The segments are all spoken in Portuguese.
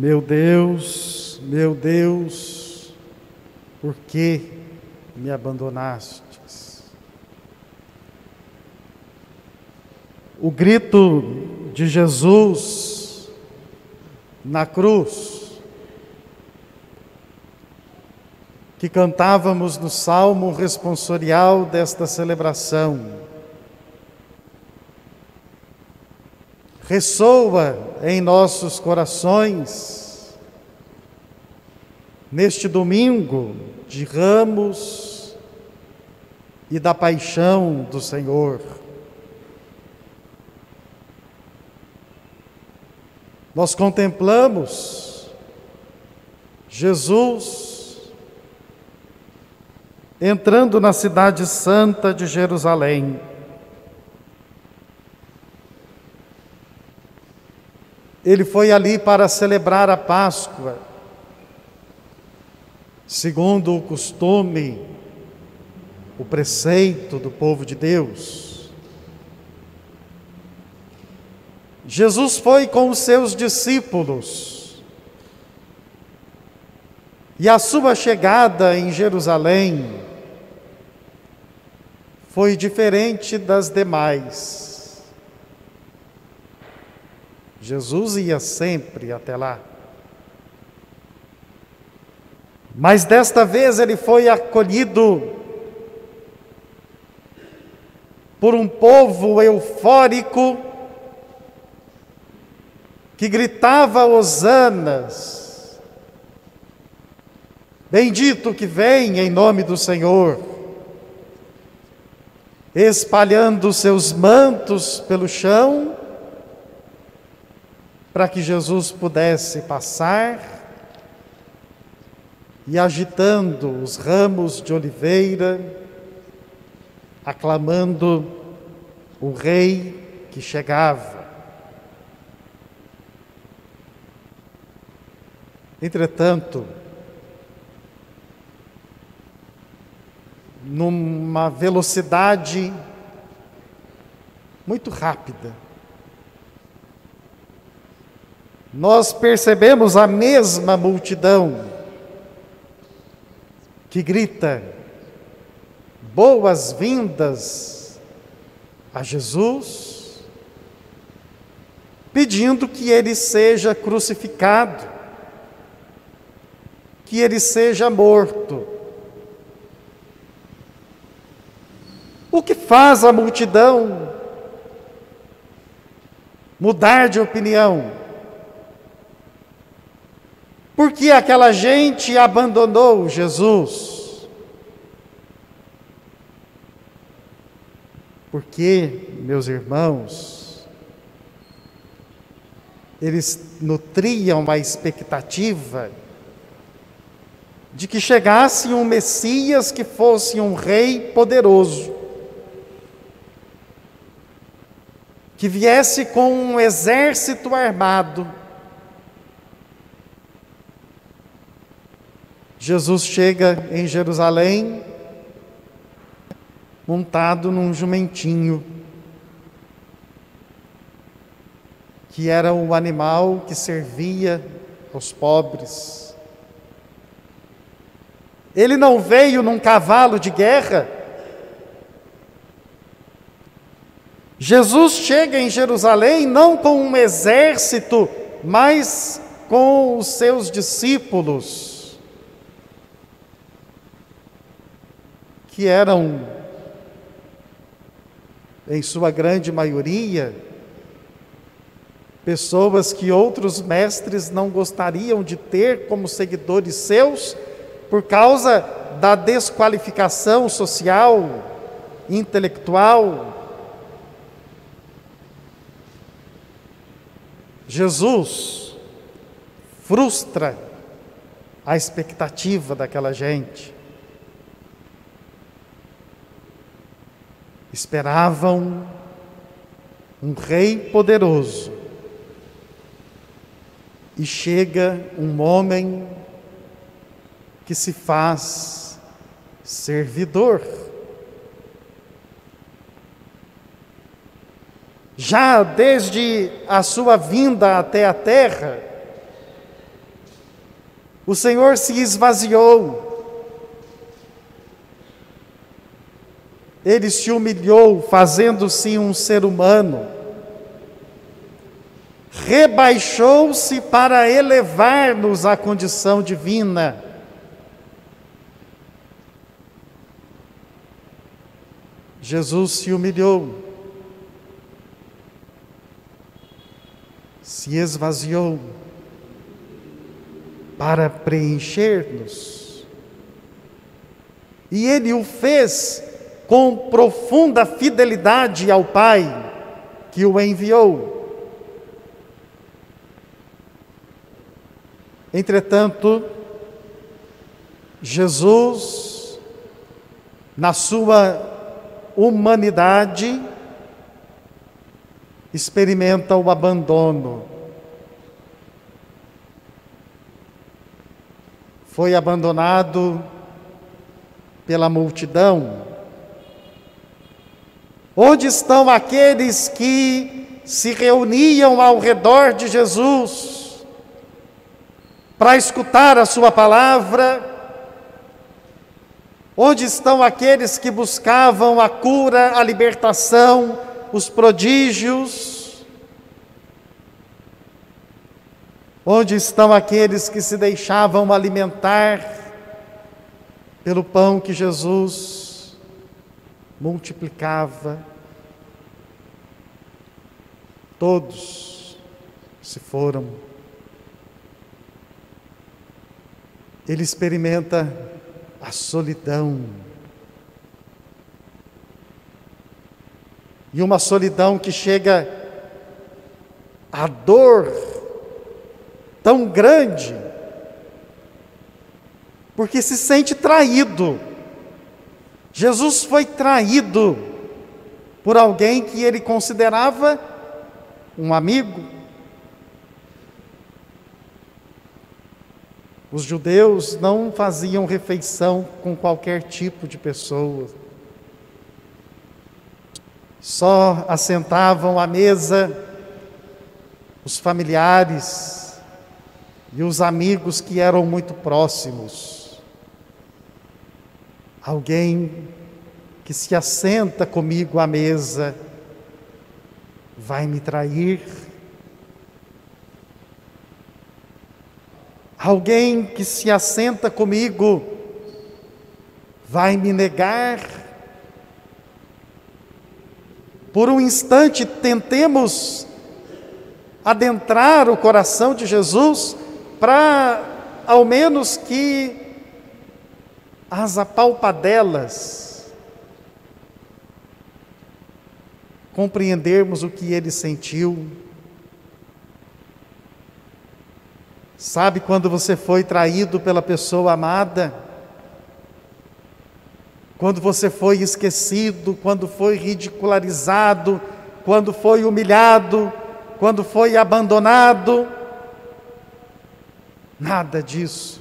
Meu Deus, meu Deus, por que me abandonastes? O grito de Jesus na cruz, que cantávamos no salmo responsorial desta celebração, ressoa em nossos corações neste domingo de ramos e da paixão do Senhor. Nós contemplamos Jesus entrando na cidade santa de Jerusalém. Ele foi ali para celebrar a Páscoa, segundo o costume, o preceito do povo de Deus. Jesus foi com os seus discípulos, e a sua chegada em Jerusalém foi diferente das demais. Jesus ia sempre até lá. Mas desta vez ele foi acolhido por um povo eufórico que gritava hosanas. Bendito que vem em nome do Senhor, espalhando seus mantos pelo chão para que Jesus pudesse passar e agitando os ramos de oliveira, aclamando o rei que chegava. Entretanto, numa velocidade muito rápida, nós percebemos a mesma multidão que grita: boas-vindas a Jesus, pedindo que ele seja crucificado, que ele seja morto. O que faz a multidão mudar de opinião? Por que aquela gente abandonou Jesus? Porque, meus irmãos, eles nutriam uma expectativa de que chegasse um Messias que fosse um rei poderoso, que viesse com um exército armado, Jesus chega em Jerusalém montado num jumentinho, que era o animal que servia aos pobres. Ele não veio num cavalo de guerra. Jesus chega em Jerusalém não com um exército, mas com os seus discípulos. Que eram, em sua grande maioria, pessoas que outros mestres não gostariam de ter como seguidores seus, por causa da desqualificação social, intelectual. Jesus frustra a expectativa daquela gente. Esperavam um rei poderoso e chega um homem que se faz servidor. Já desde a sua vinda até a terra, O Senhor se esvaziou. Ele se humilhou, fazendo-se um ser humano. Rebaixou-se para elevar-nos à condição divina. Jesus se humilhou, se esvaziou para preencher-nos. E ele o fez com profunda fidelidade ao Pai que o enviou. Entretanto, Jesus, na sua humanidade, experimenta o abandono. Foi abandonado pela multidão. Onde estão aqueles que se reuniam ao redor de Jesus para escutar a Sua palavra? Onde estão aqueles que buscavam a cura, a libertação, os prodígios? Onde estão aqueles que se deixavam alimentar pelo pão que Jesus multiplicava, todos se foram. Ele experimenta a solidão. E uma solidão que chega a dor tão grande, porque se sente traído. Jesus foi traído por alguém que ele considerava um amigo. Os judeus não faziam refeição com qualquer tipo de pessoa. Só assentavam à mesa os familiares e os amigos que eram muito próximos alguém que se assenta comigo à mesa vai me trair. Alguém que se assenta comigo vai me negar. Por um instante, tentemos adentrar o coração de Jesus para, ao menos que as apalpadelas, compreendermos o que ele sentiu. Sabe quando você foi traído pela pessoa amada? Quando você foi esquecido, quando foi ridicularizado, quando foi humilhado, quando foi abandonado? Nada disso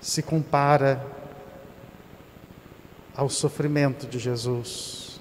se compara ao sofrimento de Jesus.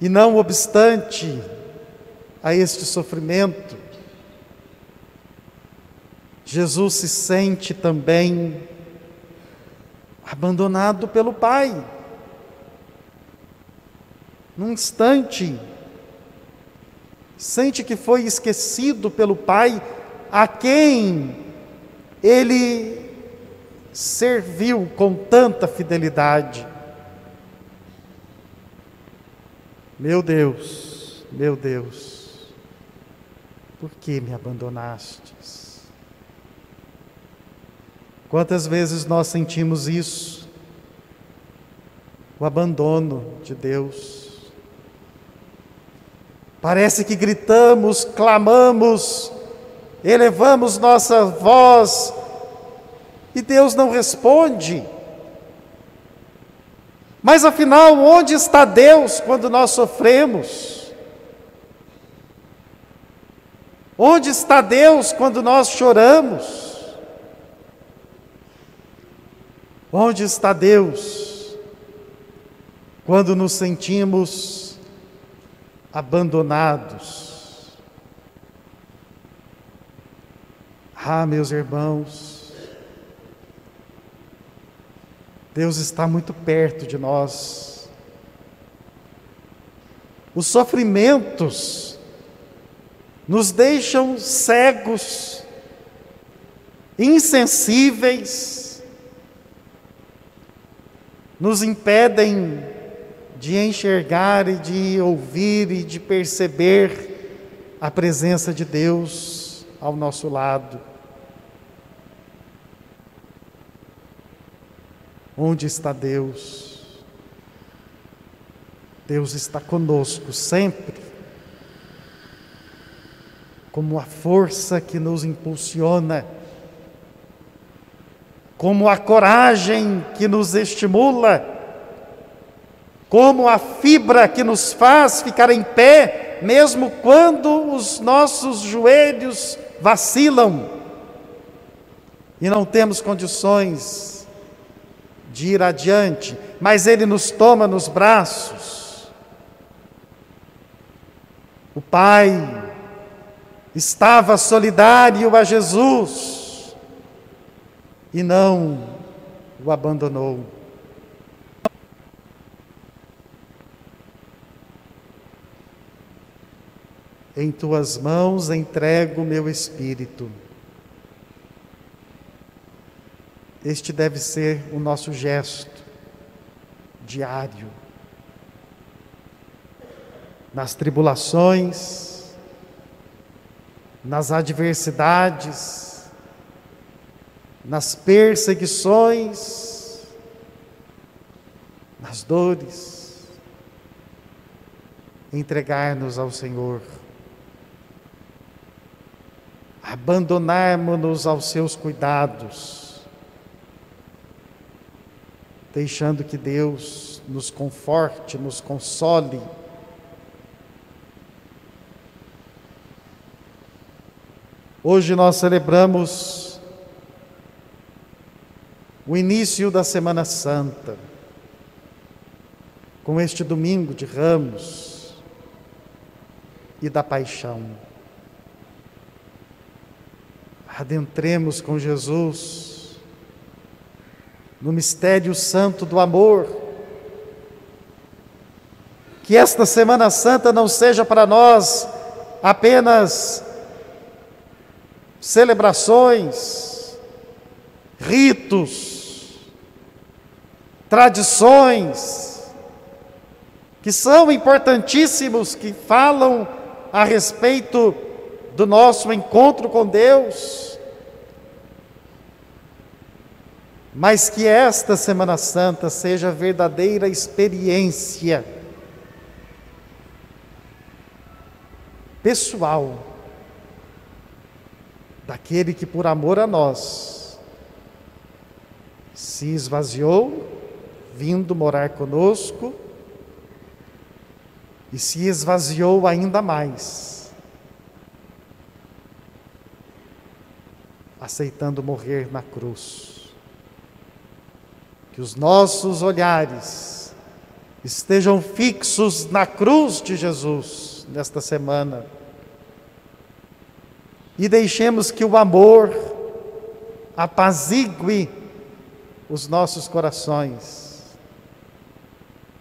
E não obstante a este sofrimento, Jesus se sente também abandonado pelo Pai. Num instante, sente que foi esquecido pelo Pai a quem ele serviu com tanta fidelidade. Meu Deus, meu Deus, por que me abandonastes? Quantas vezes nós sentimos isso? O abandono de Deus. Parece que gritamos, clamamos, elevamos nossa voz e Deus não responde. Mas afinal, onde está Deus quando nós sofremos? Onde está Deus quando nós choramos? Onde está Deus quando nos sentimos abandonados? Ah, meus irmãos, Deus está muito perto de nós. Os sofrimentos nos deixam cegos, insensíveis, nos impedem de enxergar e de ouvir e de perceber a presença de Deus ao nosso lado. Onde está Deus? Deus está conosco sempre, como a força que nos impulsiona, como a coragem que nos estimula como a fibra que nos faz ficar em pé, mesmo quando os nossos joelhos vacilam e não temos condições de ir adiante, mas Ele nos toma nos braços. O Pai estava solidário a Jesus e não o abandonou. Em tuas mãos entrego meu espírito. Este deve ser o nosso gesto diário. Nas tribulações, nas adversidades, nas perseguições, nas dores, entregar-nos ao Senhor abandonarmos-nos aos seus cuidados, deixando que Deus nos conforte, nos console. Hoje nós celebramos o início da Semana Santa, com este domingo de ramos e da paixão adentremos com Jesus no mistério santo do amor. Que esta Semana Santa não seja para nós apenas celebrações, ritos, tradições, que são importantíssimos, que falam a respeito do nosso encontro com Deus. Mas que esta Semana Santa seja verdadeira experiência pessoal daquele que, por amor a nós, se esvaziou, vindo morar conosco, e se esvaziou ainda mais, aceitando morrer na cruz. Que os nossos olhares estejam fixos na cruz de Jesus nesta semana. E deixemos que o amor apazigue os nossos corações,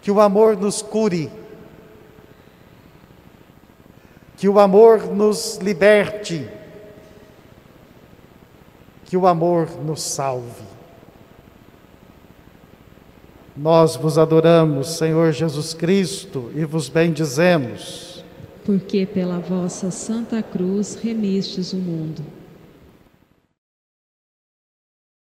que o amor nos cure, que o amor nos liberte, que o amor nos salve. Nós vos adoramos, Senhor Jesus Cristo, e vos bendizemos. Porque pela vossa santa cruz remistes o mundo.